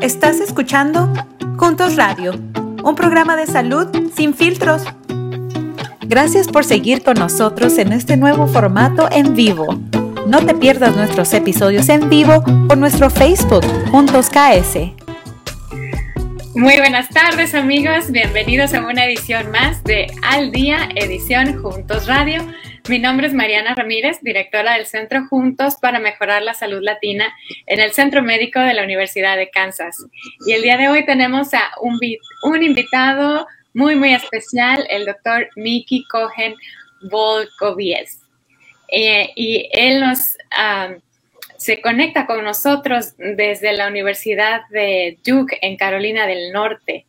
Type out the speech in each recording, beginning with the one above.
Estás escuchando Juntos Radio, un programa de salud sin filtros. Gracias por seguir con nosotros en este nuevo formato en vivo. No te pierdas nuestros episodios en vivo por nuestro Facebook Juntos KS. Muy buenas tardes amigos, bienvenidos a una edición más de Al Día, edición Juntos Radio. Mi nombre es Mariana Ramírez, directora del Centro Juntos para Mejorar la Salud Latina en el Centro Médico de la Universidad de Kansas. Y el día de hoy tenemos a un, invitado muy, muy especial, el doctor Miki Cohen Volkovies. Eh, y él nos se conecta con nosotros desde la Universidad de Duke en Carolina del Norte.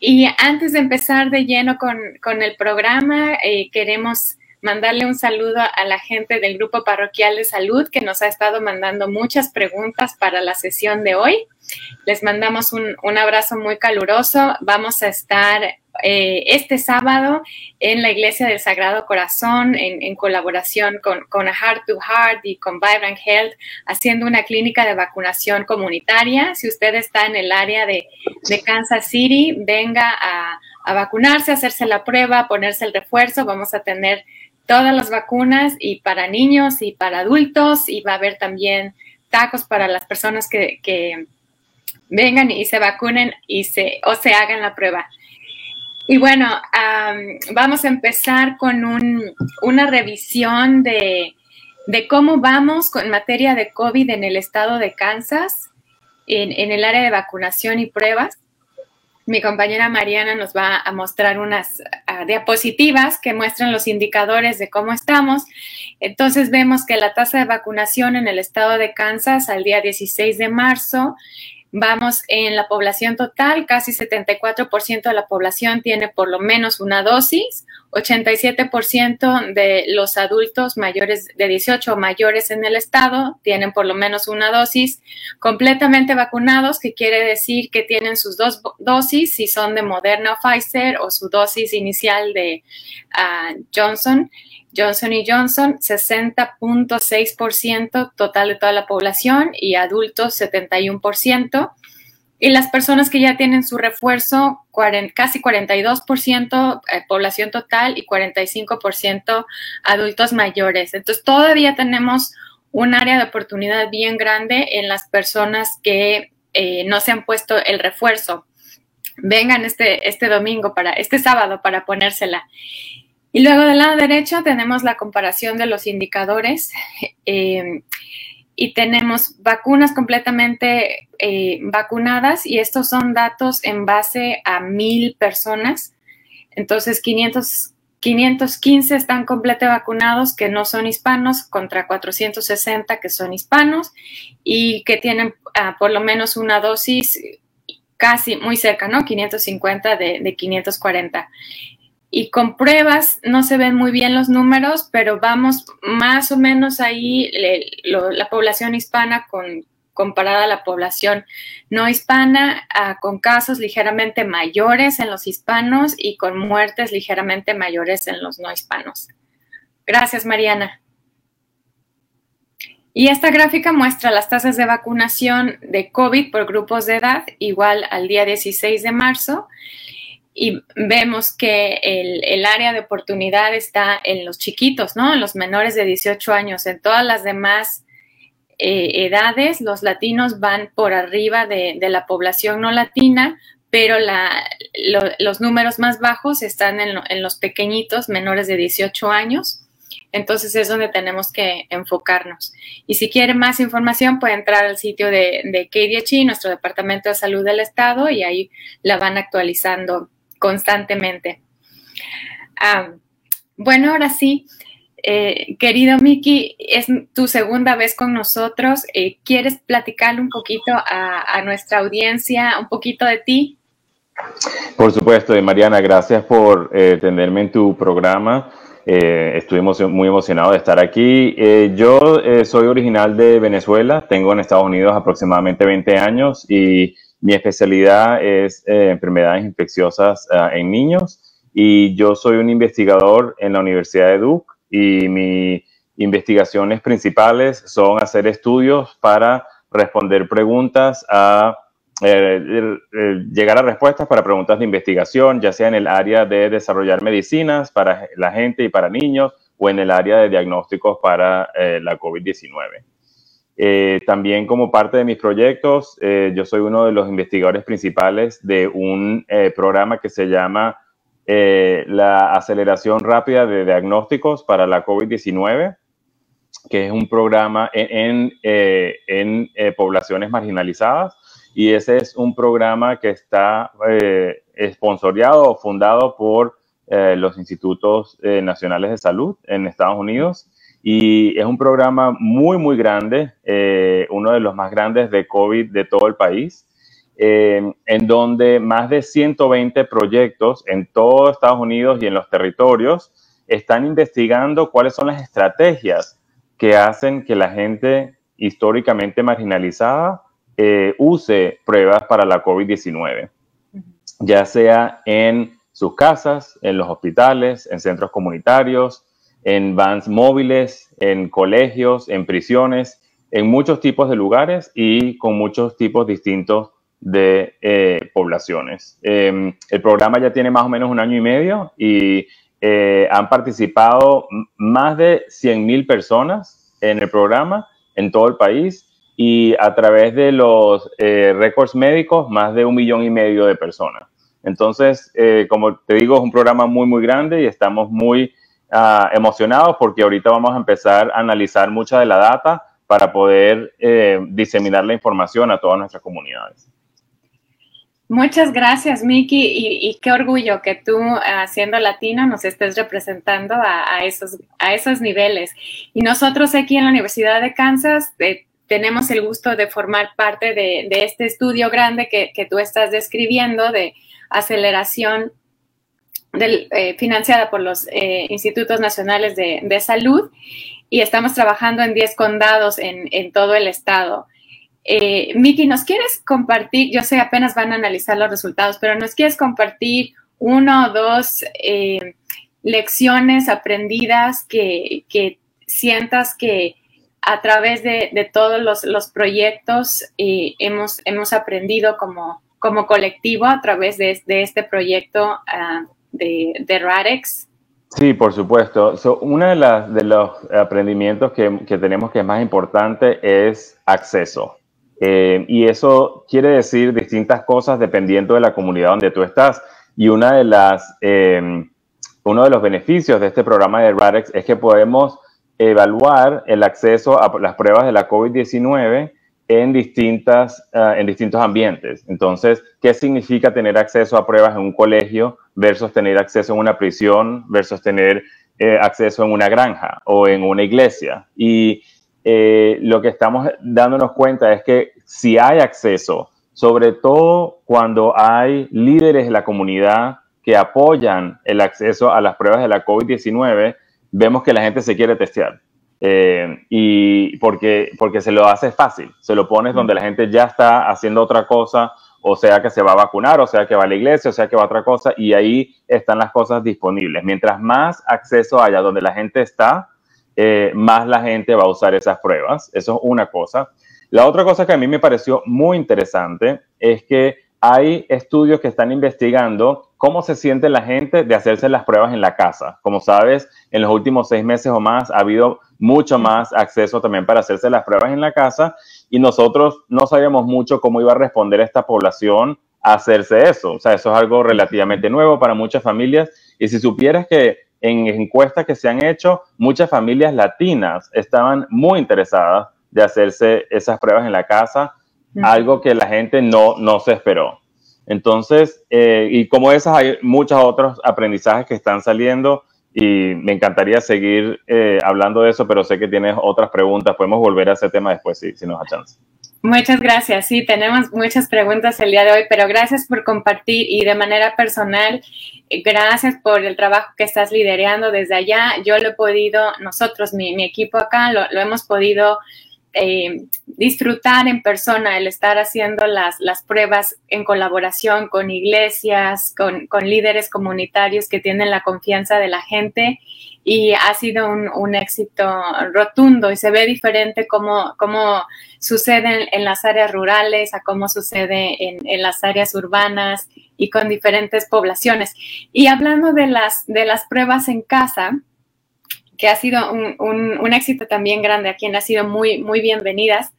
Y antes de empezar de lleno con, con el programa, eh, queremos mandarle un saludo a la gente del Grupo Parroquial de Salud que nos ha estado mandando muchas preguntas para la sesión de hoy. Les mandamos un, abrazo muy caluroso. Vamos a estar eh, este sábado en la Iglesia del Sagrado Corazón en, colaboración con, con Heart to Heart y con Vibrant Health haciendo una clínica de vacunación comunitaria. Si usted está en el área de, Kansas City, venga a, a vacunarse, hacerse la prueba, ponerse el refuerzo. Vamos a tener todas las vacunas y para niños y para adultos y va a haber también tacos para las personas que, vengan y se vacunen y se, o se hagan la prueba. Y bueno, vamos a empezar con una revisión de, cómo vamos con materia de COVID en el estado de Kansas, en el área de vacunación y pruebas mi compañera Mariana nos va a mostrar unas ah, diapositivas que muestran los indicadores de cómo estamos. Entonces vemos que la tasa de vacunación en el estado de Kansas al día 16 de marzo Vamos en la población total, casi 74% de la población tiene por lo menos una dosis, 87% de los adultos mayores de 18 o mayores en el estado tienen por lo menos una dosis completamente vacunados, que quiere decir que tienen sus dos dosis, si son de Moderna o Pfizer, o su dosis inicial de ah, Johnson. Johnson Johnson, 60.6% total de toda la población y adultos 71%. Y las personas que ya tienen su refuerzo, casi 42% eh, población total y 45% adultos mayores. Entonces todavía tenemos un área de oportunidad bien grande en las personas que eh, no se han puesto el refuerzo. Vengan este, este domingo, para, este sábado para ponérsela. Y luego del lado derecho tenemos la comparación de los indicadores eh, y tenemos vacunas completamente eh, vacunadas y estos son datos en base a mil personas. Entonces, 500, 515 están completamente vacunados que no son hispanos contra 460 que son hispanos y que tienen ah, por lo menos una dosis casi muy cerca, ¿no? 550 de, de 540 y con pruebas no se ven muy bien los números, pero vamos más o menos ahí la población hispana con, comparada a la población no hispana, ah, con casos ligeramente mayores en los hispanos y con muertes ligeramente mayores en los no hispanos. Gracias, Mariana. Y esta gráfica muestra las tasas de vacunación de COVID por grupos de edad, igual al día 16 de marzo y vemos que el, área de oportunidad está en los chiquitos, ¿no? En los menores de 18 años. En todas las demás eh, edades, los latinos van por arriba de, la población no latina, pero los números más bajos están en, los pequeñitos, menores de 18 años. Entonces es donde tenemos que enfocarnos. Y si quiere más información, puede entrar al sitio de, de KDHI, nuestro Departamento de Salud del Estado, y ahí la van actualizando constantemente. Ah, bueno, ahora sí, eh, querido Miki, es tu segunda vez con nosotros. Eh, ¿Quieres platicarle un poquito a, nuestra audiencia, un poquito de ti? Por supuesto, Mariana, gracias por eh, tenerme en tu programa. estoy muy emocionado de estar aquí. yo soy original de Venezuela, tengo en Estados Unidos aproximadamente 20 años y mi especialidad es eh, enfermedades infecciosas eh, en niños y yo soy un investigador en la Universidad de Duke y mis investigaciones principales son hacer estudios para responder preguntas a llegar a respuestas para preguntas de investigación, ya sea en el área de desarrollar medicinas para la gente y para niños o en el área de diagnósticos para la COVID-19. Eh, también como parte de mis proyectos, eh, yo soy uno de los investigadores principales de un eh, programa que se llama la aceleración rápida de diagnósticos para la COVID-19, que es un programa en, en, poblaciones marginalizadas. Y ese es un programa que está esponsoreado o fundado por los institutos nacionales de salud en Estados Unidos y es un programa muy, muy grande, eh, uno de los más grandes de COVID de todo el país, eh, en donde más de 120 proyectos en todo Estados Unidos y en los territorios están investigando cuáles son las estrategias que hacen que la gente históricamente marginalizada eh, use pruebas para la COVID-19, ya sea en sus casas, en los hospitales, en centros comunitarios, en vans móviles, en colegios, en prisiones, en muchos tipos de lugares y con muchos tipos distintos de eh, poblaciones. Em, el programa ya tiene más o menos un año y medio y eh, han participado más de 100.000 personas en el programa en todo el país y a través de los eh, récords médicos, más de un millón y medio de personas. Entonces, como te digo, es un programa muy, muy grande y estamos muy Ah, emocionados porque ahorita vamos a empezar a analizar mucha de la data para poder eh, diseminar la información a todas nuestras comunidades. Muchas gracias, Miki, y, qué orgullo que tú, ah, siendo latino, nos estés representando a, esos, a esos niveles. Y nosotros aquí en la Universidad de Kansas eh, tenemos el gusto de formar parte de, este estudio grande que, que, tú estás describiendo de aceleración eh, financiada por los eh, Institutos Nacionales de, Salud y estamos trabajando en 10 condados en, todo el estado. Eh, Miki, ¿nos quieres compartir? Yo sé, apenas van a analizar los resultados, pero ¿nos quieres compartir uno o dos eh, lecciones aprendidas que, sientas que a través de, todos los, proyectos hemos, hemos aprendido como, como colectivo a través de, este proyecto uh, de, de Radex? Sí, por supuesto. uno de, de, los aprendimientos que, que, tenemos que es más importante es acceso. Eh, y eso quiere decir distintas cosas dependiendo de la comunidad donde tú estás. Y una de las, em, uno de los beneficios de este programa de Radex es que podemos evaluar el acceso a las pruebas de la COVID-19 en, distintas, ah, en distintos ambientes. Entonces, ¿qué significa tener acceso a pruebas en un colegio versus tener acceso en una prisión versus tener eh, acceso en una granja o en una iglesia? Y eh, lo que estamos dándonos cuenta es que si hay acceso, sobre todo cuando hay líderes de la comunidad que apoyan el acceso a las pruebas de la COVID-19, vemos que la gente se quiere testear. Eh, y porque, porque se lo hace fácil, se lo pones donde la gente ya está haciendo otra cosa, o sea que se va a vacunar, o sea que va a la iglesia, o sea que va a otra cosa, y ahí están las cosas disponibles. Mientras más acceso haya donde la gente está, eh, más la gente va a usar esas pruebas. Eso es una cosa. La otra cosa que a mí me pareció muy interesante es que hay estudios que están investigando cómo se siente la gente de hacerse las pruebas en la casa. Como sabes, en los últimos seis meses o más ha habido mucho más acceso también para hacerse las pruebas en la casa y nosotros no sabíamos mucho cómo iba a responder esta población a hacerse eso. O sea, eso es algo relativamente nuevo para muchas familias y si supieras que en encuestas que se han hecho, muchas familias latinas estaban muy interesadas de hacerse esas pruebas en la casa, algo que la gente no, no se esperó. Entonces, eh, y como esas, hay muchos otros aprendizajes que están saliendo y me encantaría seguir eh, hablando de eso, pero sé que tienes otras preguntas. Podemos volver a ese tema después si, si nos da chance. Muchas gracias. Sí, tenemos muchas preguntas el día de hoy, pero gracias por compartir y de manera personal, eh, gracias por el trabajo que estás liderando desde allá. Yo lo he podido, nosotros, mi, mi equipo acá, lo, lo hemos podido eh, disfrutar en persona, el estar haciendo las, las pruebas en colaboración con iglesias, con, líderes comunitarios que tienen la confianza de la gente y ha sido un, éxito rotundo y se ve diferente cómo, cómo sucede en, las áreas rurales a cómo sucede en, las áreas urbanas y con diferentes poblaciones. Y hablando de las, de las pruebas en casa, que ha sido un, éxito también grande, a quien ha sido muy, muy bienvenidas,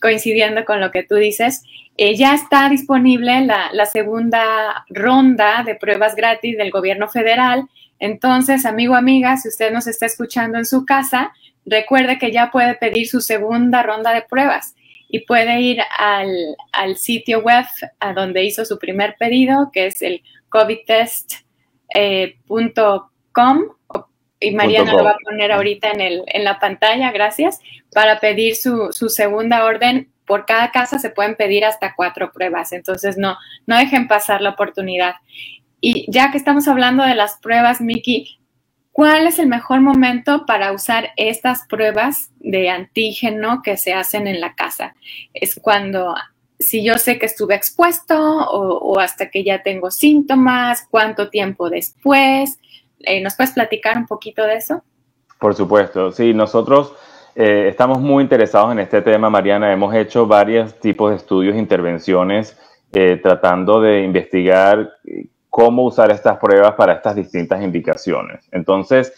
coincidiendo con lo que tú dices. Eh, ya está disponible la, segunda ronda de pruebas gratis del gobierno federal entonces, amigo, amiga, si usted nos está escuchando en su casa, recuerde que ya puede pedir su segunda ronda de pruebas y puede ir al, sitio web a donde hizo su primer pedido, que es el covidtest.com. Eh, y Mariana lo va a poner ahorita en, el, en la pantalla, gracias, para pedir su, su segunda orden por cada casa se pueden pedir hasta cuatro pruebas, entonces no, no dejen pasar la oportunidad. Y ya que estamos hablando de las pruebas, Miki, ¿cuál es el mejor momento para usar estas pruebas de antígeno que se hacen en la casa? Es cuando, si yo sé que estuve expuesto o, hasta que ya tengo síntomas, cuánto tiempo después. Eh, ¿Nos puedes platicar un poquito de eso? Por supuesto, sí, nosotros eh, estamos muy interesados en este tema, Mariana. Hemos hecho varios tipos de estudios intervenciones eh, tratando de investigar cómo usar estas pruebas para estas distintas indicaciones. Entonces,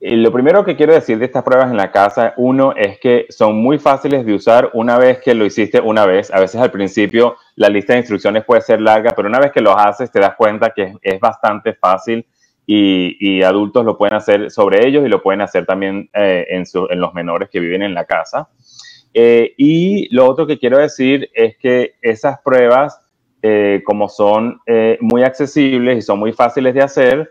lo primero que quiero decir de estas pruebas en la casa, uno, es que son muy fáciles de usar una vez que lo hiciste una vez. A veces al principio la lista de instrucciones puede ser larga, pero una vez que lo haces te das cuenta que es, bastante fácil y, adultos lo pueden hacer sobre ellos y lo pueden hacer también eh, en, los menores que viven en la casa. Eh, y lo otro que quiero decir es que esas pruebas eh, como son muy accesibles y son muy fáciles de hacer,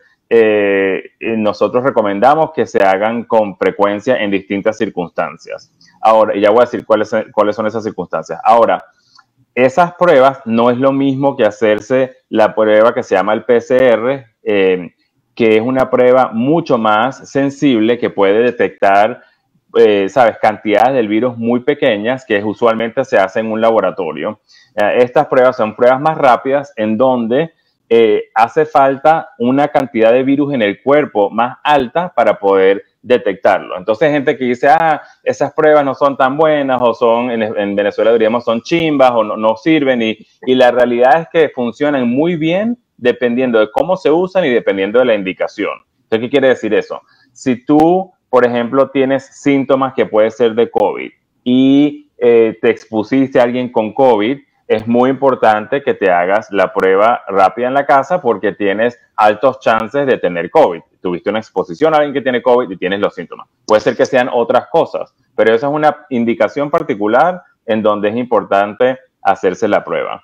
nosotros recomendamos que se hagan con frecuencia en distintas circunstancias. Ahora, ya voy a decir cuáles, cuáles son esas circunstancias. Ahora, esas pruebas no es lo mismo que hacerse la prueba que se llama el PCR, que es una prueba mucho más sensible que puede detectar, sabes, cantidades del virus muy pequeñas que usualmente se hacen en un laboratorio. Eh, estas pruebas son pruebas más rápidas en donde eh, hace falta una cantidad de virus en el cuerpo más alta para poder detectarlo. Entonces, hay gente que dice, ah, esas pruebas no son tan buenas o son, en, Venezuela diríamos, son chimbas o no, sirven y, y, la realidad es que funcionan muy bien dependiendo de cómo se usan y dependiendo de la indicación. ¿qué quiere decir eso? Si tú, por ejemplo, tienes síntomas que puede ser de COVID y eh, te expusiste a alguien con COVID, es muy importante que te hagas la prueba rápida en la casa porque tienes altos chances de tener COVID. Tuviste una exposición a alguien que tiene COVID y tienes los síntomas. Puede ser que sean otras cosas, pero esa es una indicación particular en donde es importante hacerse la prueba.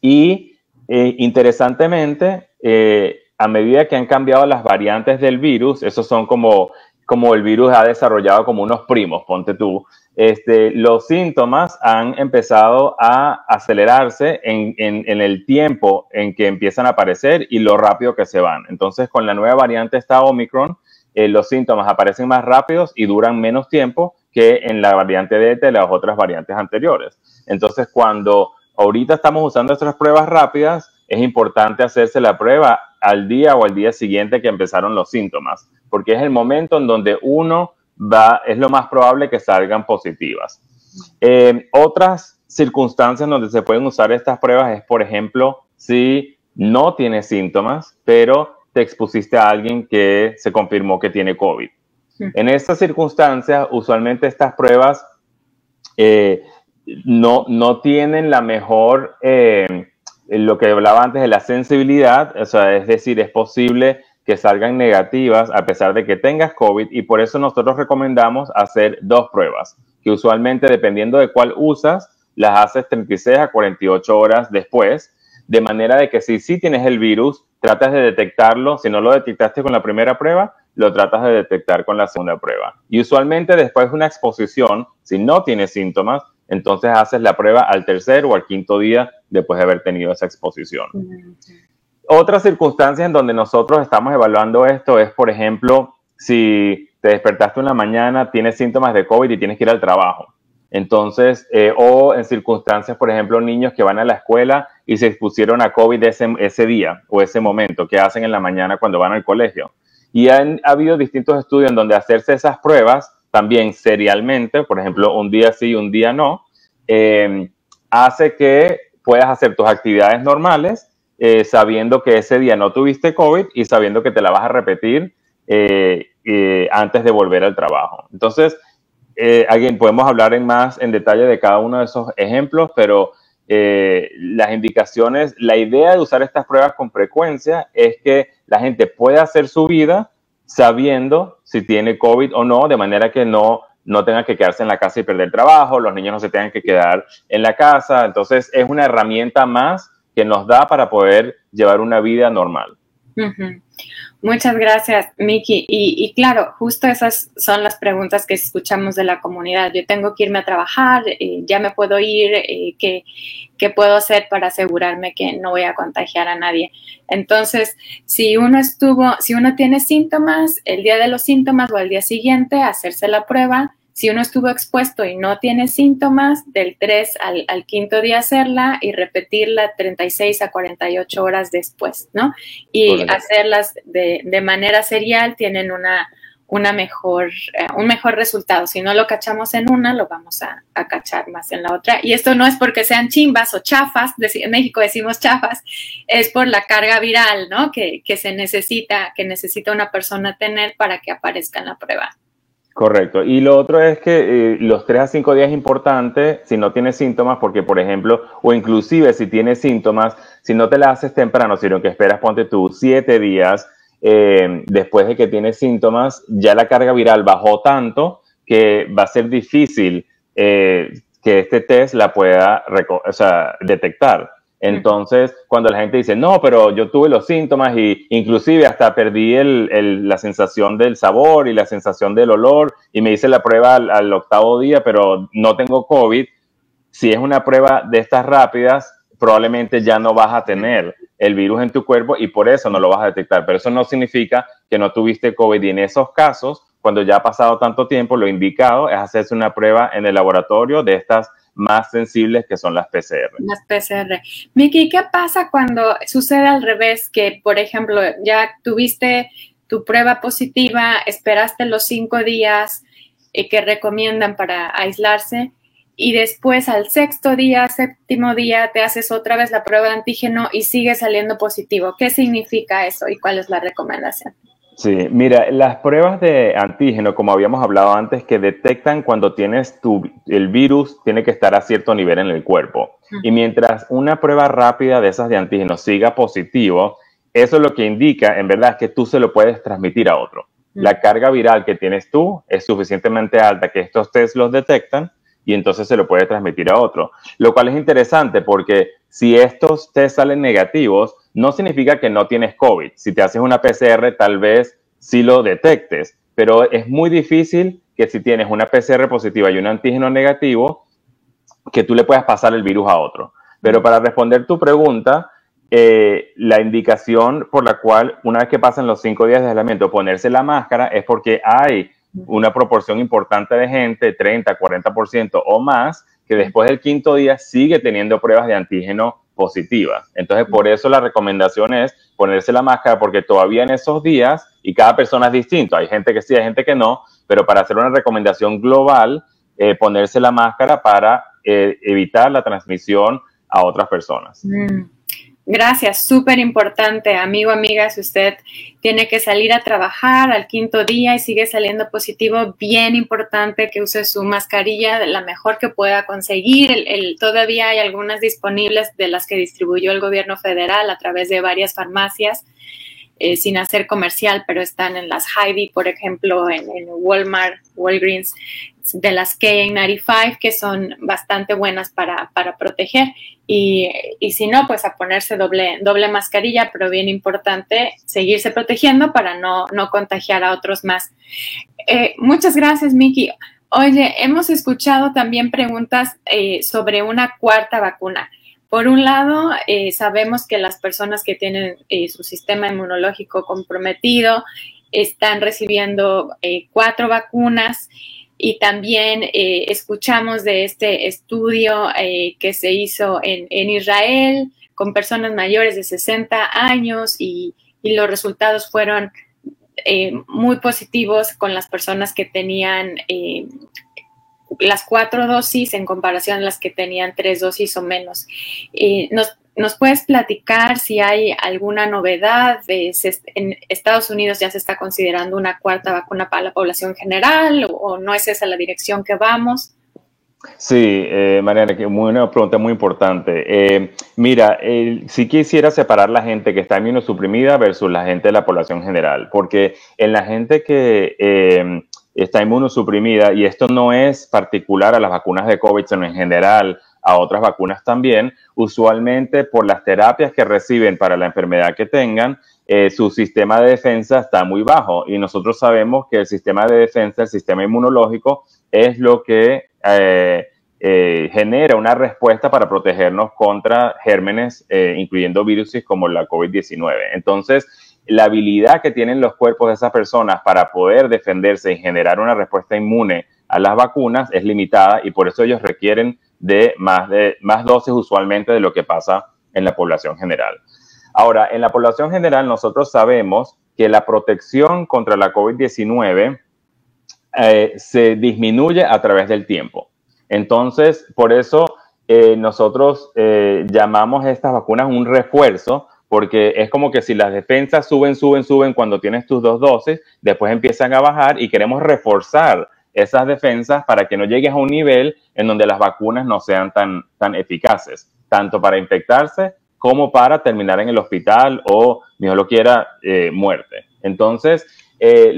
Y eh, interesantemente, eh, a medida que han cambiado las variantes del virus, esos son como, como el virus ha desarrollado como unos primos, ponte tú, este, los síntomas han empezado a acelerarse en, el tiempo en que empiezan a aparecer y lo rápido que se van. Entonces, con la nueva variante esta Omicron, eh, los síntomas aparecen más rápidos y duran menos tiempo que en la variante Delta y las otras variantes anteriores. Entonces, cuando ahorita estamos usando estas pruebas rápidas, es importante hacerse la prueba al día o al día siguiente que empezaron los síntomas, porque es el momento en donde uno es lo más probable que salgan positivas. Eh, otras circunstancias donde se pueden usar estas pruebas es, por ejemplo, si no tienes síntomas, pero te expusiste a alguien que se confirmó que tiene COVID. En estas circunstancias, usualmente estas pruebas eh, no, no tienen la mejor, eh, lo que hablaba antes de la sensibilidad, o sea, es decir, es posible que salgan negativas a pesar de que tengas COVID y por eso nosotros recomendamos hacer dos pruebas, que usualmente dependiendo de cuál usas, las haces 36 a 48 horas después, de manera de que si sí tienes el virus, tratas de detectarlo, si no lo detectaste con la primera prueba, lo tratas de detectar con la segunda prueba. Y usualmente después de una exposición, si no tienes síntomas, entonces haces la prueba al tercer o al quinto día después de haber tenido esa exposición. Otra circunstancia en donde nosotros estamos evaluando esto es, por ejemplo, si te despertaste una mañana, tienes síntomas de COVID y tienes que ir al trabajo. Entonces, eh, o en circunstancias, por ejemplo, niños que van a la escuela y se expusieron a COVID ese, ese día o ese momento, que hacen en la mañana cuando van al colegio. Y han ha habido distintos estudios en donde hacerse esas pruebas también serialmente, por ejemplo, un día sí, un día no, eh, hace que puedas hacer tus actividades normales eh, sabiendo que ese día no tuviste COVID y sabiendo que te la vas a repetir eh, antes de volver al trabajo. Entonces, alguien podemos hablar en más en detalle de cada uno de esos ejemplos, pero las indicaciones, la idea de usar estas pruebas con frecuencia es que la gente pueda hacer su vida sabiendo si tiene COVID o no, de manera que no, no tenga que quedarse en la casa y perder trabajo, los niños no se tengan que quedar en la casa. Entonces es una herramienta más que nos da para poder llevar una vida normal. Muchas gracias, Miki. Y, claro, justo esas son las preguntas que escuchamos de la comunidad. Yo tengo que irme a trabajar, eh, ya me puedo ir, eh, ¿qué, ¿qué, puedo hacer para asegurarme que no voy a contagiar a nadie? Entonces, si uno estuvo, si uno tiene síntomas, el día de los síntomas o al día siguiente, hacerse la prueba si uno estuvo expuesto y no tiene síntomas, del 3 al, quinto día hacerla y repetirla 36 a 48 horas después, ¿no? Y hacerlas de, manera serial tienen una, una mejor, eh, un mejor resultado. Si no lo cachamos en una, lo vamos a, cachar más en la otra. Y esto no es porque sean chimbas o chafas, en México decimos chafas, es por la carga viral, ¿no? Que, que se necesita, que necesita una persona tener para que aparezca en la prueba. Correcto. Y lo otro es que eh, los 3 a 5 días es importante si no tienes síntomas, porque por ejemplo, o inclusive si tienes síntomas, si no te la haces temprano, sino que esperas, ponte tú 7 días eh, después de que tienes síntomas, ya la carga viral bajó tanto que va a ser difícil eh, que este test la pueda detectar. Entonces, cuando la gente dice, no, pero yo tuve los síntomas y inclusive hasta perdí la sensación del sabor y la sensación del olor y me hice la prueba al, octavo día, pero no tengo COVID, si es una prueba de estas rápidas, probablemente ya no vas a tener el virus en tu cuerpo y por eso no lo vas a detectar. Pero eso no significa que no tuviste COVID y en esos casos, cuando ya ha pasado tanto tiempo, lo indicado es hacerse una prueba en el laboratorio de estas más sensibles que son las PCR. Las PCR. Miki, ¿qué pasa cuando sucede al revés? Que, por ejemplo, ya tuviste tu prueba positiva, esperaste los cinco días eh, que recomiendan para aislarse y después al sexto día, séptimo día, te haces otra vez la prueba de antígeno y sigue saliendo positivo. ¿Qué significa eso y cuál es la recomendación? Sí, mira, las pruebas de antígeno, como habíamos hablado antes, que detectan cuando tienes tu, el virus, tiene que estar a cierto nivel en el cuerpo. Y mientras una prueba rápida de esas de antígeno siga positivo, eso lo que indica, en verdad, es que tú se lo puedes transmitir a otro. La carga viral que tienes tú es suficientemente alta que estos test los detectan y entonces se lo puede transmitir a otro. Lo cual es interesante porque si estos test salen negativos, no significa que no tienes COVID. Si te haces una PCR, tal vez sí lo detectes, pero es muy difícil que si tienes una PCR positiva y un antígeno negativo, que tú le puedas pasar el virus a otro. Pero para responder tu pregunta, eh, la indicación por la cual una vez que pasan los cinco días de aislamiento ponerse la máscara es porque hay una proporción importante de gente, 30, 40% o más, que después del quinto día sigue teniendo pruebas de antígeno positiva. Entonces, por eso la recomendación es ponerse la máscara, porque todavía en esos días, y cada persona es distinto, hay gente que sí, hay gente que no, pero para hacer una recomendación global, eh, ponerse la máscara para eh, evitar la transmisión a otras personas. Mm. Gracias, súper importante, amigo, amiga, si usted tiene que salir a trabajar al quinto día y sigue saliendo positivo, bien importante que use su mascarilla la mejor que pueda conseguir. El, todavía hay algunas disponibles de las que distribuyó el gobierno federal a través de varias farmacias. Eh, sin hacer comercial, pero están en las Heidi, por ejemplo, en, Walmart, Walgreens, de las K95, que son bastante buenas para, proteger. Y, si no, pues a ponerse doble, doble mascarilla, pero bien importante seguirse protegiendo para no, contagiar a otros más. Eh, muchas gracias, Miki. Oye, hemos escuchado también preguntas eh, sobre una cuarta vacuna. Por un lado, eh, sabemos que las personas que tienen eh, su sistema inmunológico comprometido están recibiendo eh, cuatro vacunas y también escuchamos de este estudio que se hizo en, Israel con personas mayores de 60 años y, los resultados fueron eh, muy positivos con las personas que tenían eh, las cuatro dosis en comparación a las que tenían tres dosis o menos. nos, ¿Nos puedes platicar si hay alguna novedad? En Estados Unidos ya se está considerando una cuarta vacuna para la población general o, no es esa la dirección que vamos? Sí, eh, Mariana, una pregunta muy importante. Eh, mira, si quisiera separar la gente que está inmunosuprimida versus la gente de la población general, porque en la gente que eh, está inmunosuprimida, y esto no es particular a las vacunas de COVID, sino en general, a otras vacunas también, usualmente por las terapias que reciben para la enfermedad que tengan, eh, su sistema de defensa está muy bajo y nosotros sabemos que el sistema de defensa, el sistema inmunológico, es lo que eh, eh, genera una respuesta para protegernos contra gérmenes, incluyendo virus como la COVID-19. Entonces, la habilidad que tienen los cuerpos de esas personas para poder defenderse y generar una respuesta inmune a las vacunas es limitada y por eso ellos requieren de más, de más dosis usualmente de lo que pasa en la población general. Ahora, en la población general nosotros sabemos que la protección contra la COVID-19 eh, se disminuye a través del tiempo. Entonces, por eso eh, nosotros eh, llamamos estas vacunas un refuerzo, porque es como que si las defensas suben, suben, suben cuando tienes tus dos dosis, después empiezan a bajar y queremos reforzar esas defensas para que no llegues a un nivel en donde las vacunas no sean tan, tan eficaces, tanto para infectarse como para terminar en el hospital o, Dios lo quiera, eh, muerte. Entonces, eh,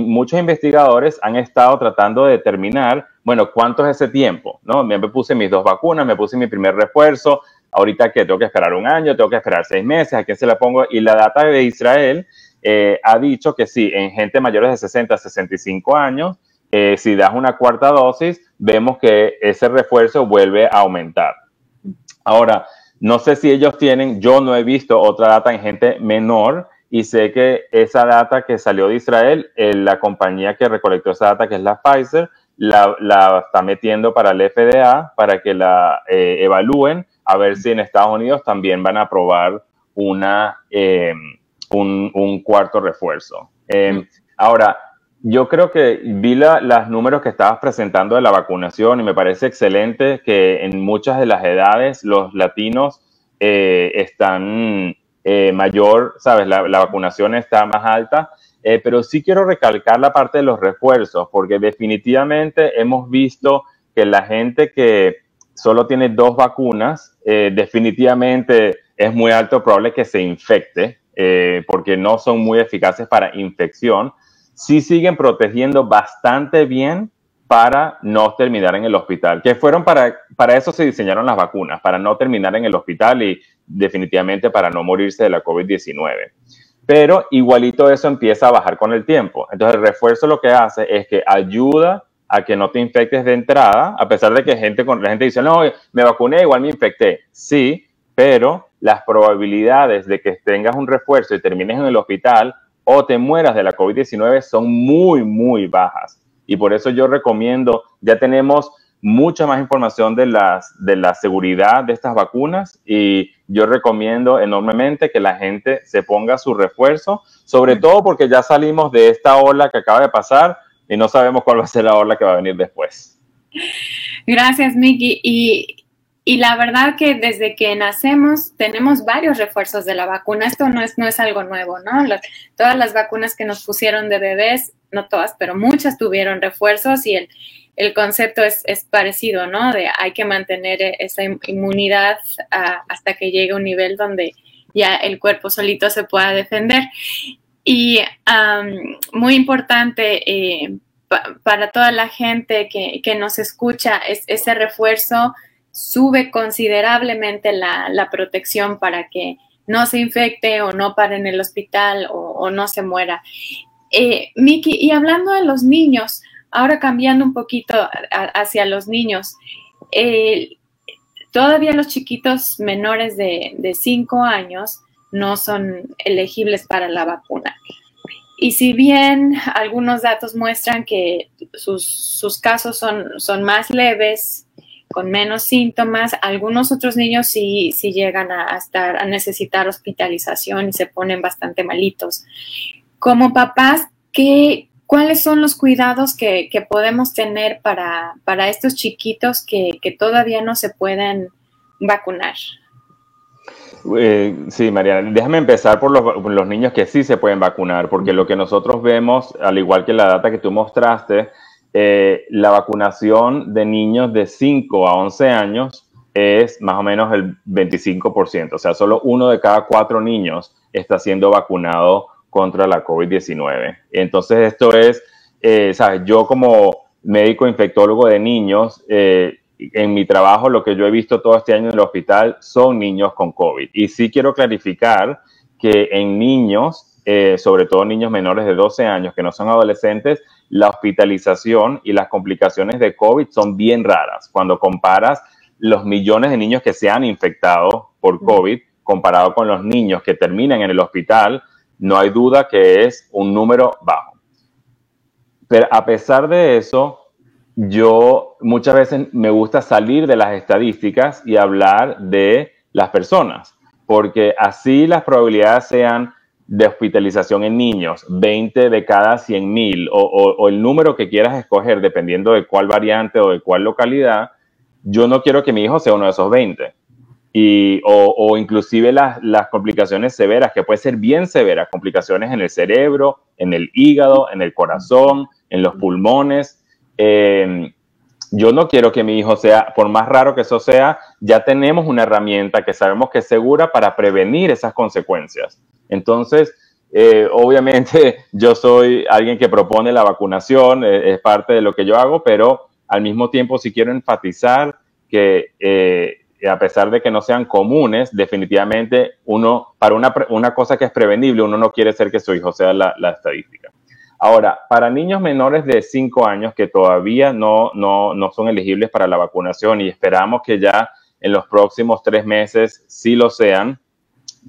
muchos investigadores han estado tratando de determinar, bueno, cuánto es ese tiempo, ¿no? Me puse mis dos vacunas, me puse mi primer refuerzo, ahorita que tengo que esperar un año, tengo que esperar seis meses, ¿a quién se la pongo? Y la data de Israel eh, ha dicho que sí, en gente mayores de 60 a 65 años, eh, si das una cuarta dosis, vemos que ese refuerzo vuelve a aumentar. Ahora, no sé si ellos tienen, yo no he visto otra data en gente menor y sé que esa data que salió de Israel, eh, la compañía que recolectó esa data, que es la Pfizer, la, está metiendo para el FDA para que la eh, evalúen a ver si en Estados Unidos también van a aprobar una, un, cuarto refuerzo. ahora, yo creo que vi la, los números que estabas presentando de la vacunación y me parece excelente que en muchas de las edades los latinos eh, están eh, mayor, sabes, la, vacunación está más alta, eh, pero sí quiero recalcar la parte de los refuerzos, porque definitivamente hemos visto que la gente que solo tiene dos vacunas, definitivamente es muy alto probable que se infecte, porque no son muy eficaces para infección sí siguen protegiendo bastante bien para no terminar en el hospital, que fueron para, para eso se diseñaron las vacunas, para no terminar en el hospital y definitivamente para no morirse de la COVID-19. Pero igualito eso empieza a bajar con el tiempo. Entonces el refuerzo lo que hace es que ayuda a que no te infectes de entrada, a pesar de que gente, la gente dice, no, me vacuné, igual me infecté. Sí, pero las probabilidades de que tengas un refuerzo y termines en el hospital o te mueras de la COVID-19 son muy, muy bajas. Y por eso yo recomiendo, ya tenemos mucha más información de, las, de la seguridad de estas vacunas y yo recomiendo enormemente que la gente se ponga su refuerzo, sobre todo porque ya salimos de esta ola que acaba de pasar y no sabemos cuál va a ser la ola que va a venir después. Gracias, Miki. Y y la verdad que desde que nacemos tenemos varios refuerzos de la vacuna. Esto no es, no es algo nuevo, ¿no? todas las vacunas que nos pusieron de bebés, no todas, pero muchas tuvieron refuerzos y el, el concepto es, es, parecido, ¿no? De hay que mantener e, esa inmunidad hasta que llegue un nivel donde ya el cuerpo solito se pueda defender. Y muy importante eh, para toda la gente que, que nos escucha es ese refuerzo sube considerablemente la, protección para que no se infecte o no pare en el hospital o, no se muera. Eh, Miki, y hablando de los niños, ahora cambiando un poquito hacia los niños, eh, todavía los chiquitos menores de 5 años no son elegibles para la vacuna. Y si bien algunos datos muestran que sus, casos son, son más leves, con menos síntomas. Algunos otros niños sí, sí llegan a, estar, a necesitar hospitalización y se ponen bastante malitos. como papás, ¿qué, ¿cuáles son los cuidados que, podemos tener para, para estos chiquitos que, todavía no se pueden vacunar? Eh, sí, Mariana, déjame empezar por los, niños que sí se pueden vacunar, porque lo que nosotros vemos, al igual que la data que tú mostraste, eh, la vacunación de niños de 5 a 11 años es más o menos el 25%, o sea, solo uno de cada cuatro niños está siendo vacunado contra la COVID-19. Entonces, esto es, eh, ¿sabes? Yo como médico infectólogo de niños, eh, en mi trabajo, lo que yo he visto todo este año en el hospital son niños con COVID. Y sí quiero clarificar que en niños, eh, sobre todo niños menores de 12 años que no son adolescentes, la hospitalización y las complicaciones de COVID son bien raras. Cuando comparas los millones de niños que se han infectado por COVID, comparado con los niños que terminan en el hospital, no hay duda que es un número bajo. Pero a pesar de eso, yo muchas veces me gusta salir de las estadísticas y hablar de las personas, porque así las probabilidades sean de hospitalización en niños, 20 de cada 100 mil, o, el número que quieras escoger, dependiendo de cuál variante o de cuál localidad, yo no quiero que mi hijo sea uno de esos 20. Y, o, inclusive las, las complicaciones severas, que pueden ser bien severas, complicaciones en el cerebro, en el hígado, en el corazón, en los pulmones, eh, yo no quiero que mi hijo sea, por más raro que eso sea, ya tenemos una herramienta que sabemos que es segura para prevenir esas consecuencias. Entonces, eh, obviamente yo soy alguien que propone la vacunación, eh, es parte de lo que yo hago, pero al mismo tiempo sí quiero enfatizar que a pesar de que no sean comunes, definitivamente uno, para una, cosa que es prevenible, uno no quiere ser que su hijo sea la estadística. Ahora, para niños menores de 5 años que todavía no, no, son elegibles para la vacunación y esperamos que ya en los próximos tres meses sí lo sean,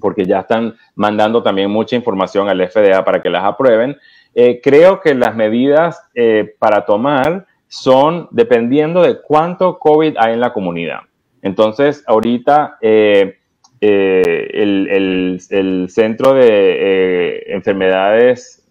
porque ya están mandando también mucha información al FDA para que las aprueben, eh, creo que las medidas eh, para tomar son dependiendo de cuánto COVID hay en la comunidad. Entonces, ahorita eh, el, el, Centro de Enfermedades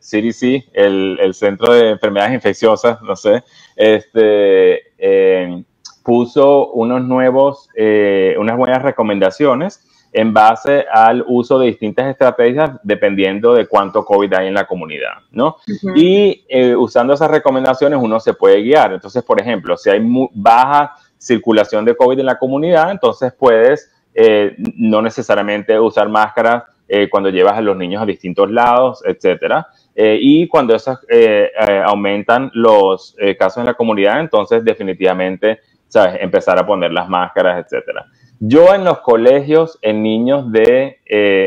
CDC, el, el, Centro de Enfermedades Infecciosas, no sé, este, eh, puso unos nuevos, eh, unas buenas recomendaciones en base al uso de distintas estrategias dependiendo de cuánto COVID hay en la comunidad, ¿no? Y eh, usando esas recomendaciones uno se puede guiar. Entonces, por ejemplo, si hay baja circulación de COVID en la comunidad, entonces puedes no necesariamente usar máscaras eh, cuando llevas a los niños a distintos lados, etcétera. Eh, y cuando esas, eh, aumentan los casos en la comunidad, entonces definitivamente, ¿sabes? Empezar a poner las máscaras, etcétera. Yo en los colegios, en niños de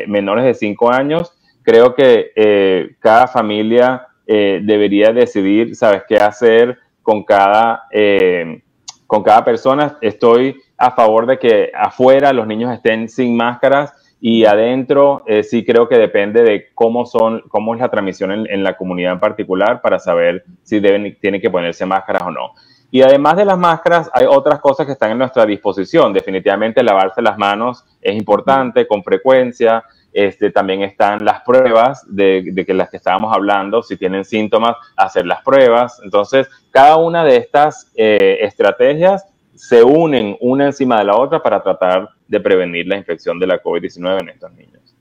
menores de 5 años, creo que cada familia debería decidir, ¿sabes?, qué hacer con cada, con cada persona. Estoy a favor de que afuera los niños estén sin máscaras y adentro eh, sí creo que depende de cómo son, cómo es la transmisión en, la comunidad en particular para saber si deben, tienen que ponerse máscaras o no. Y además de las máscaras, hay otras cosas que están en nuestra disposición. Definitivamente lavarse las manos es importante con frecuencia. Este, también están las pruebas de, que las que estábamos hablando, si tienen síntomas, hacer las pruebas. Entonces, cada una de estas eh, estrategias se unen una encima de la otra para tratar de prevenir la infección de la COVID-19 en estos niños.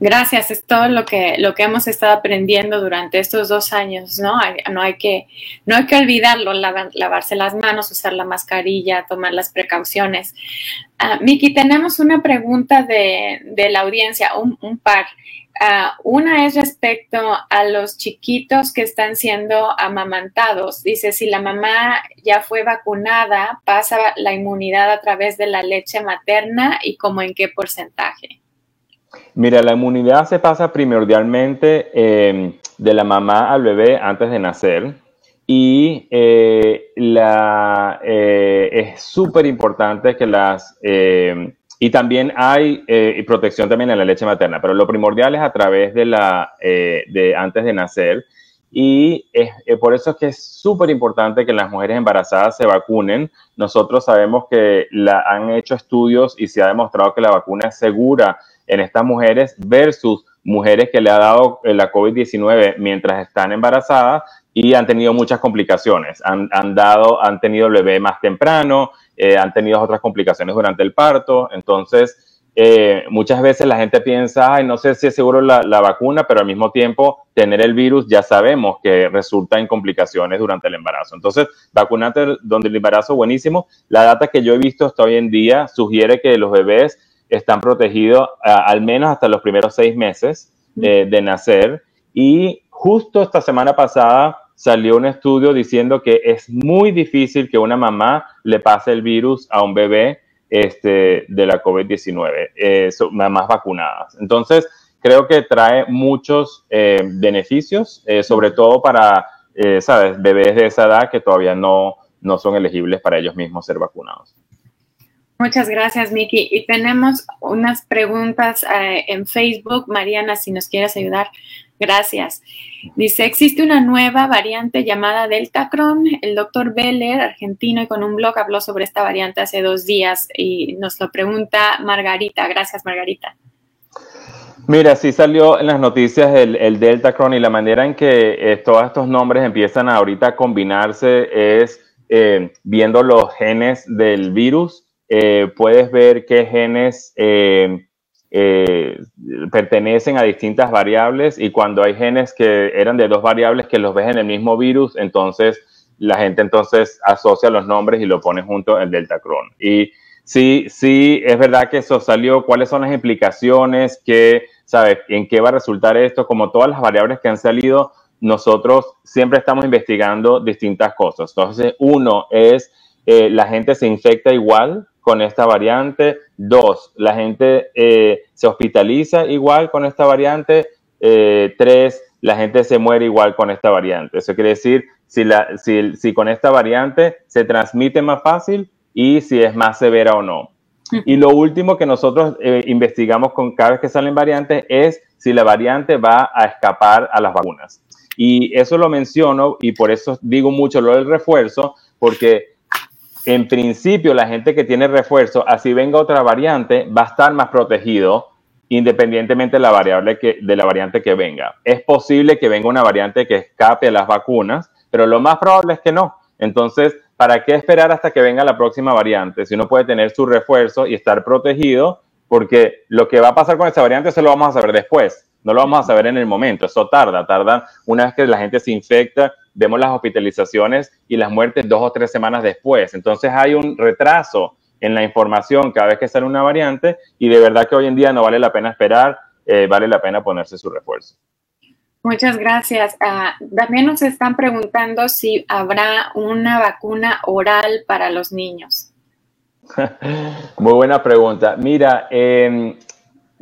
Gracias, es todo lo que, lo que hemos estado aprendiendo durante estos dos años, ¿no? no, hay, que, no hay que olvidarlo, lavarse las manos, usar la mascarilla, tomar las precauciones. Uh, Miki, tenemos una pregunta de, la audiencia, un par. Ah, una es respecto a los chiquitos que están siendo amamantados. Dice, si la mamá ya fue vacunada, pasa la inmunidad a través de la leche materna y como en qué porcentaje. Mira, la inmunidad se pasa primordialmente em, de la mamá al bebé antes de nacer y eh, la, eh, es súper importante que las em, y también hay eh, protección también en la leche materna, pero lo primordial es a través de la, de antes de nacer. Y es, por eso es que es súper importante que las mujeres embarazadas se vacunen. Nosotros sabemos que la, han hecho estudios y se ha demostrado que la vacuna es segura en estas mujeres versus mujeres que le ha dado la COVID-19 mientras están embarazadas y han tenido muchas complicaciones. Han, dado, han tenido el bebé más temprano, eh, han tenido otras complicaciones durante el parto. Entonces, eh, muchas veces la gente piensa, no sé si es seguro la, vacuna, pero al mismo tiempo tener el virus ya sabemos que resulta en complicaciones durante el embarazo. Entonces, vacunarte donde el embarazo, buenísimo. La data que yo he visto hasta hoy en día sugiere que los bebés están protegidos al menos hasta los primeros seis meses eh, de nacer. Y justo esta semana pasada salió un estudio diciendo que es muy difícil que una mamá le pase el virus a un bebé este, de la COVID-19, eh, mamás vacunadas. Entonces, creo que trae muchos eh, beneficios, eh, sobre todo para, ¿sabes?, bebés de esa edad que todavía no, no son elegibles para ellos mismos ser vacunados. Muchas gracias, Miki. Y tenemos unas preguntas en Facebook. Mariana, si nos quieres ayudar. Gracias. Dice, existe una nueva variante llamada Delta Cron. El doctor Beller, argentino y con un blog, habló sobre esta variante hace dos días y nos lo pregunta Margarita. Gracias, Margarita. Mira, sí salió en las noticias el, el Delta Cron y la manera en que eh, todos estos nombres empiezan ahorita a combinarse es eh, viendo los genes del virus. Eh, puedes ver qué genes eh, pertenecen a distintas variables y cuando hay genes que eran de dos variables que los ves en el mismo virus, entonces la gente entonces asocia los nombres y lo pone junto el Delta Cron. Y sí, sí, es verdad que eso salió, cuáles son las implicaciones, qué, ¿sabes? en qué va a resultar esto, como todas las variables que han salido, nosotros siempre estamos investigando distintas cosas. Entonces, uno es, eh, la gente se infecta igual con esta variante. Dos, la gente eh, se hospitaliza igual con esta variante. Eh, tres, la gente se muere igual con esta variante. Eso quiere decir si, la, si, si con esta variante se transmite más fácil y si es más severa o no. Y lo último que nosotros eh, investigamos con cada vez que salen variantes es si la variante va a escapar a las vacunas. Y eso lo menciono y por eso digo mucho lo del refuerzo, porque en principio la gente que tiene refuerzo, así venga otra variante, va a estar más protegido independientemente de la, variable que, de la variante que venga. Es posible que venga una variante que escape a las vacunas, pero lo más probable es que no. Entonces, ¿para qué esperar hasta que venga la próxima variante? Si uno puede tener su refuerzo y estar protegido, porque lo que va a pasar con esa variante se lo vamos a saber después, no lo vamos a saber en el momento, eso tarda, tarda una vez que la gente se infecta vemos las hospitalizaciones y las muertes dos o tres semanas después. Entonces hay un retraso en la información cada vez que sale una variante y de verdad que hoy en día no vale la pena esperar, eh, vale la pena ponerse su refuerzo. Muchas gracias. Ah, también nos están preguntando si habrá una vacuna oral para los niños. Muy buena pregunta. Mira, em,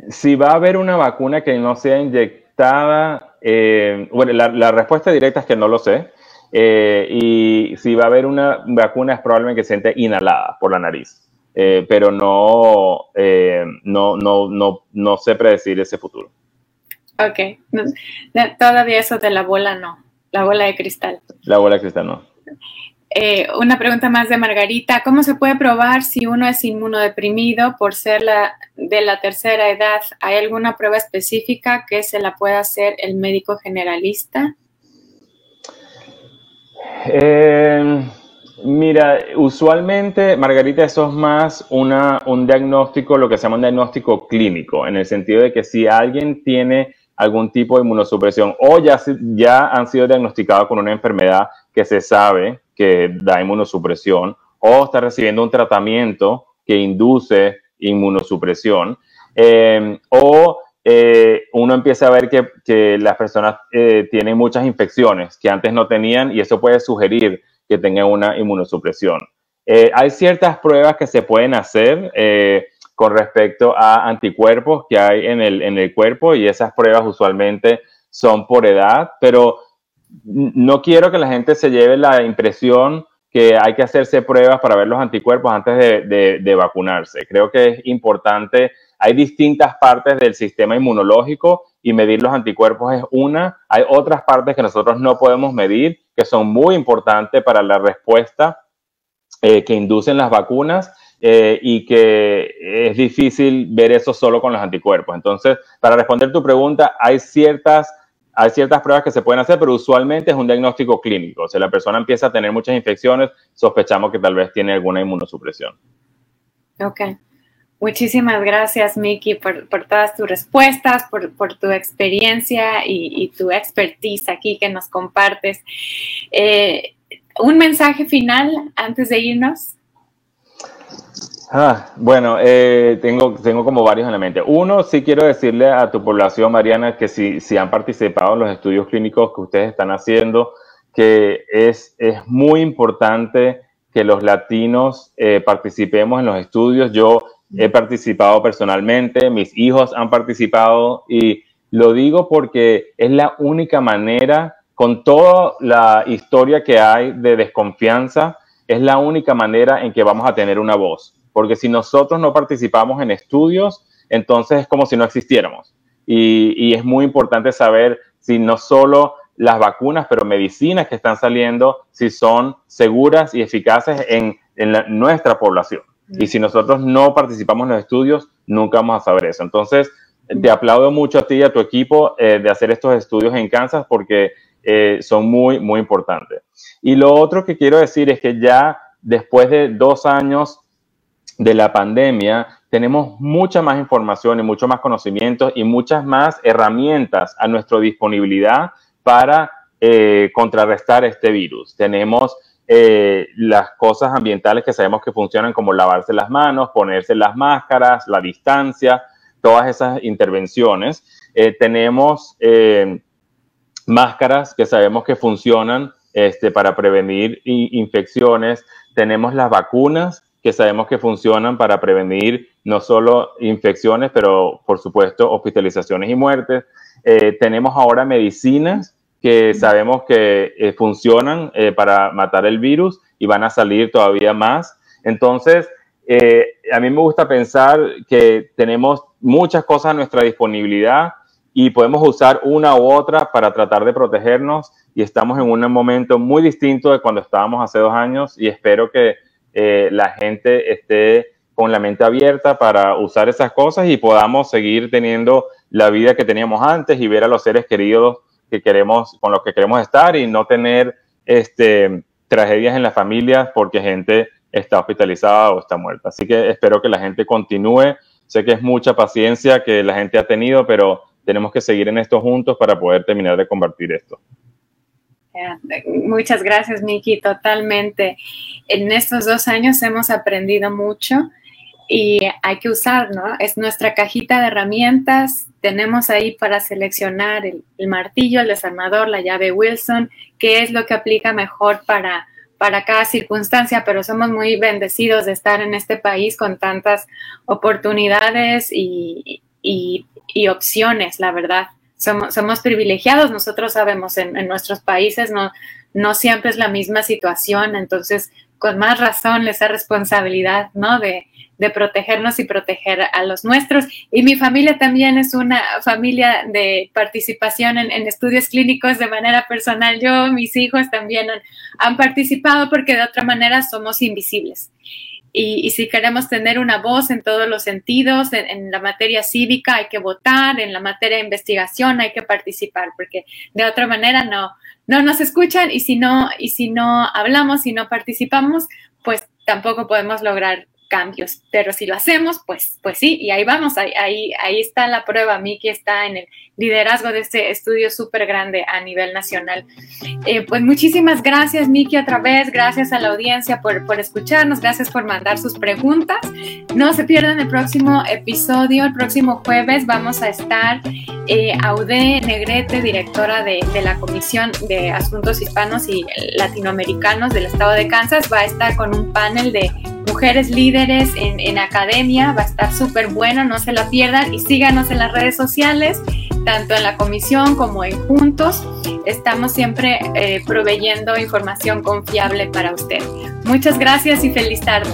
si va a haber una vacuna que no sea inyectada eh, bueno, la, respuesta directa es que no lo sé. Eh, y si va a haber una vacuna es probablemente que se siente inhalada por la nariz. Eh, pero no, no, no, no, no sé predecir ese futuro. Ok. todavía eso de la bola no. La bola de cristal. La bola de cristal no. Eh, una pregunta más de Margarita. ¿Cómo se puede probar si uno es inmunodeprimido por ser la, de la tercera edad? ¿Hay alguna prueba específica que se la pueda hacer el médico generalista? Eh, mira, usualmente, Margarita, eso es más una, un diagnóstico, lo que se llama un diagnóstico clínico, en el sentido de que si alguien tiene algún tipo de inmunosupresión o ya, ya han sido diagnosticados con una enfermedad que se sabe que da inmunosupresión o está recibiendo un tratamiento que induce inmunosupresión em, o eh, uno empieza a ver que, las personas eh, tienen muchas infecciones que antes no tenían y eso puede sugerir que tengan una inmunosupresión. Eh, hay ciertas pruebas que se pueden hacer con respecto a anticuerpos que hay en el, en el cuerpo y esas pruebas usualmente son por edad, pero no quiero que la gente se lleve la impresión que hay que hacerse pruebas para ver los anticuerpos antes de, vacunarse. Creo que es importante, hay distintas partes del sistema inmunológico y medir los anticuerpos es una. Hay otras partes que nosotros no podemos medir que son muy importantes para la respuesta eh, que inducen las vacunas eh, y que es difícil ver eso solo con los anticuerpos. Entonces, para responder tu pregunta, hay ciertas, hay ciertas pruebas que se pueden hacer, pero usualmente es un diagnóstico clínico. O sea, la persona empieza a tener muchas infecciones, sospechamos que tal vez tiene alguna inmunosupresión. Ok. Muchísimas gracias, Miki, por, todas tus respuestas, por, tu experiencia y, tu expertise aquí que nos compartes. Eh, un mensaje final antes de irnos. Ah, bueno, eh, tengo, tengo como varios en la mente. Uno, sí quiero decirle a tu población, Mariana, que si, si han participado en los estudios clínicos que ustedes están haciendo, que es, es muy importante que los latinos eh, participemos en los estudios. Yo he participado personalmente, mis hijos han participado y lo digo porque es la única manera, con toda la historia que hay de desconfianza, es la única manera en que vamos a tener una voz porque si nosotros no participamos en estudios, entonces es como si no existiéramos. Y, es muy importante saber si no solo las vacunas, pero medicinas que están saliendo, si son seguras y eficaces en, nuestra población. Y si nosotros no participamos en los estudios, nunca vamos a saber eso. Entonces, te aplaudo mucho a ti y a tu equipo eh, de hacer estos estudios en Kansas porque eh, son muy, muy importantes. Y lo otro que quiero decir es que ya después de dos años de la pandemia, tenemos mucha más información y mucho más conocimiento y muchas más herramientas a nuestra disponibilidad para eh, contrarrestar este virus. Tenemos eh, las cosas ambientales que sabemos que funcionan como lavarse las manos, ponerse las máscaras, la distancia, todas esas intervenciones. Tenemos máscaras que sabemos que funcionan este, para prevenir infecciones. Tenemos las vacunas que sabemos que funcionan para prevenir no solo infecciones, pero por supuesto hospitalizaciones y muertes. Eh, tenemos ahora medicinas que sabemos que eh, funcionan eh, para matar el virus y van a salir todavía más. Entonces, a mí me gusta pensar que tenemos muchas cosas a nuestra disponibilidad y podemos usar una u otra para tratar de protegernos y estamos en un momento muy distinto de cuando estábamos hace dos años y espero que eh, la gente esté con la mente abierta para usar esas cosas y podamos seguir teniendo la vida que teníamos antes y ver a los seres queridos que queremos, con los que queremos estar y no tener este, tragedias en las familias porque gente está hospitalizada o está muerta. Así que espero que la gente continúe. Sé que es mucha paciencia que la gente ha tenido, pero tenemos que seguir en esto juntos para poder terminar de combatir esto. Muchas gracias, Miki, totalmente. En estos dos años hemos aprendido mucho y hay que usar, ¿no? Es nuestra cajita de herramientas. Tenemos ahí para seleccionar el, martillo, el desarmador, la llave Wilson, qué es lo que aplica mejor para, para cada circunstancia, pero somos muy bendecidos de estar en este país con tantas oportunidades y, y opciones, la verdad somos, privilegiados, nosotros sabemos, en, nuestros países no, no siempre es la misma situación, entonces con más razón esa responsabilidad, ¿no? De, protegernos y proteger a los nuestros. Y mi familia también es una familia de participación en, estudios clínicos de manera personal. Yo, mis hijos también han participado porque de otra manera somos invisibles. Y, si queremos tener una voz en todos los sentidos, en, la materia cívica hay que votar, en la materia de investigación hay que participar, porque de otra manera no, no nos escuchan y si no, y si no hablamos y no participamos, pues tampoco podemos lograr cambios. Pero si lo hacemos, pues, pues sí, y ahí vamos, ahí, está la prueba. Miki está en el liderazgo de este estudio súper grande a nivel nacional. Eh, pues muchísimas gracias, Miki, otra vez. Gracias a la audiencia por, escucharnos. Gracias por mandar sus preguntas. No se pierdan el próximo episodio. El próximo jueves vamos a estar eh, Aude Negrete, directora de la Comisión de Asuntos Hispanos y Latinoamericanos del Estado de Kansas. Va a estar con un panel de mujeres líderes en, academia. Va a estar súper bueno, no se la pierdan y síganos en las redes sociales, tanto en la comisión como en Juntos. Estamos siempre eh, proveyendo información confiable para usted. Muchas gracias y feliz tarde.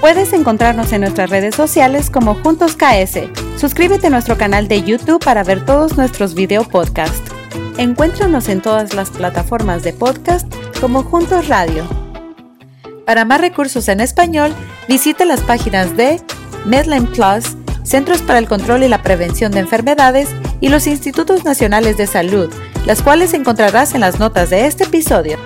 Puedes encontrarnos en nuestras redes sociales como Juntos KS. Suscríbete a nuestro canal de YouTube para ver todos nuestros video podcasts. Encuéntranos en todas las plataformas de podcast como Juntos Radio. Para más recursos en español, visite las páginas de Medline Plus, Centros para el Control y la Prevención de Enfermedades y los Institutos Nacionales de Salud, las cuales encontrarás en las notas de este episodio.